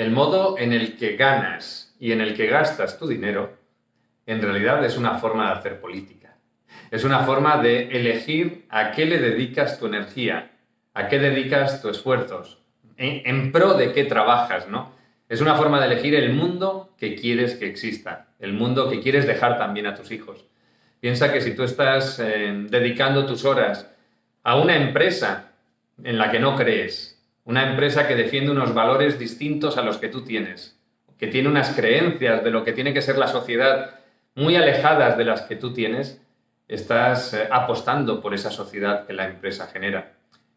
el modo en el que ganas y en el que gastas tu dinero, en realidad es una forma de hacer política. Es una forma de elegir a qué le dedicas tu energía, a qué dedicas tus esfuerzos, en, pro de qué trabajas, ¿no? Es una forma de elegir el mundo que quieres que exista, el mundo que quieres dejar también a tus hijos. Piensa que si tú estás eh, dedicando tus horas a una empresa en la que no crees, una empresa que defiende unos valores distintos a los que tú tienes, que tiene unas creencias de lo que tiene que ser la sociedad muy alejadas de las que tú tienes, estás eh, apostando por esa sociedad que la empresa genera.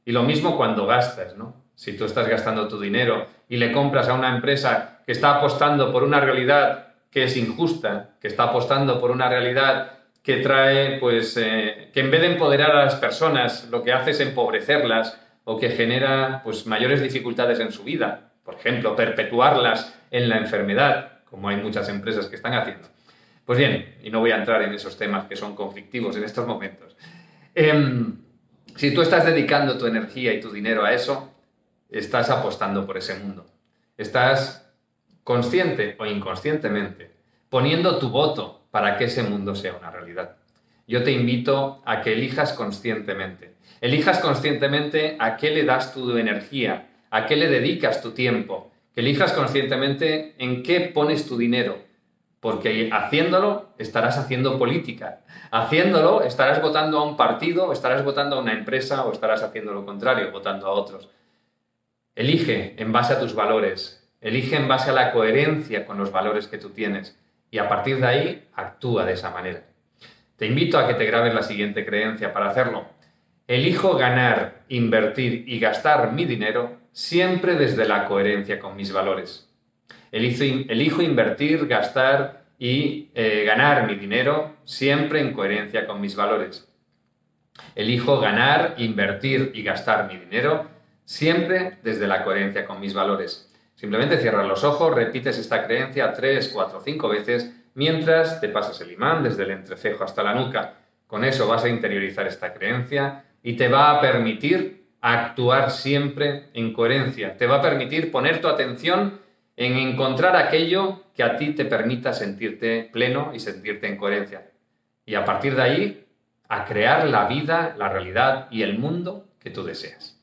Y lo mismo cuando gastas, ¿no? Si tú estás gastando tu dinero y le compras a una empresa que está apostando por una realidad que es injusta, que está apostando por una realidad que trae, pues, eh, que en vez de empoderar a las personas, lo que hace es empobrecerlas o que genera, pues, mayores dificultades en su vida. Por ejemplo, perpetuarlas en la enfermedad, como hay muchas empresas que están haciendo. Pues bien, y no voy a entrar en esos temas que son conflictivos en estos momentos. Em, si tú estás dedicando tu energía y tu dinero a eso, estás apostando por ese mundo. Estás consciente o inconscientemente poniendo tu voto para que ese mundo sea una realidad. Yo te invito a que elijas conscientemente. Elijas conscientemente a qué le das tu energía, a qué le dedicas tu tiempo, elijas conscientemente en qué pones tu dinero, porque haciéndolo estarás haciendo política, haciéndolo estarás votando a un partido, estarás votando a una empresa o estarás haciendo lo contrario, votando a otros. Elige en base a tus valores, elige en base a la coherencia con los valores que tú tienes y a partir de ahí actúa de esa manera. Te invito a que te grabes la siguiente creencia para hacerlo. Elijo ganar, invertir y gastar mi dinero siempre desde la coherencia con mis valores. Elijo, invertir, gastar y eh, ganar mi dinero siempre en coherencia con mis valores. Elijo ganar, invertir y gastar mi dinero Siempre desde la coherencia con mis valores. Simplemente cierras los ojos, repites esta creencia tres, cuatro, cinco veces mientras te pasas el imán desde el entrecejo hasta la nuca. Con eso vas a interiorizar esta creencia y te va a permitir actuar siempre en coherencia. Te va a permitir poner tu atención en encontrar aquello que a ti te permita sentirte pleno y sentirte en coherencia. Y a partir de ahí, a crear la vida, la realidad y el mundo que tú deseas.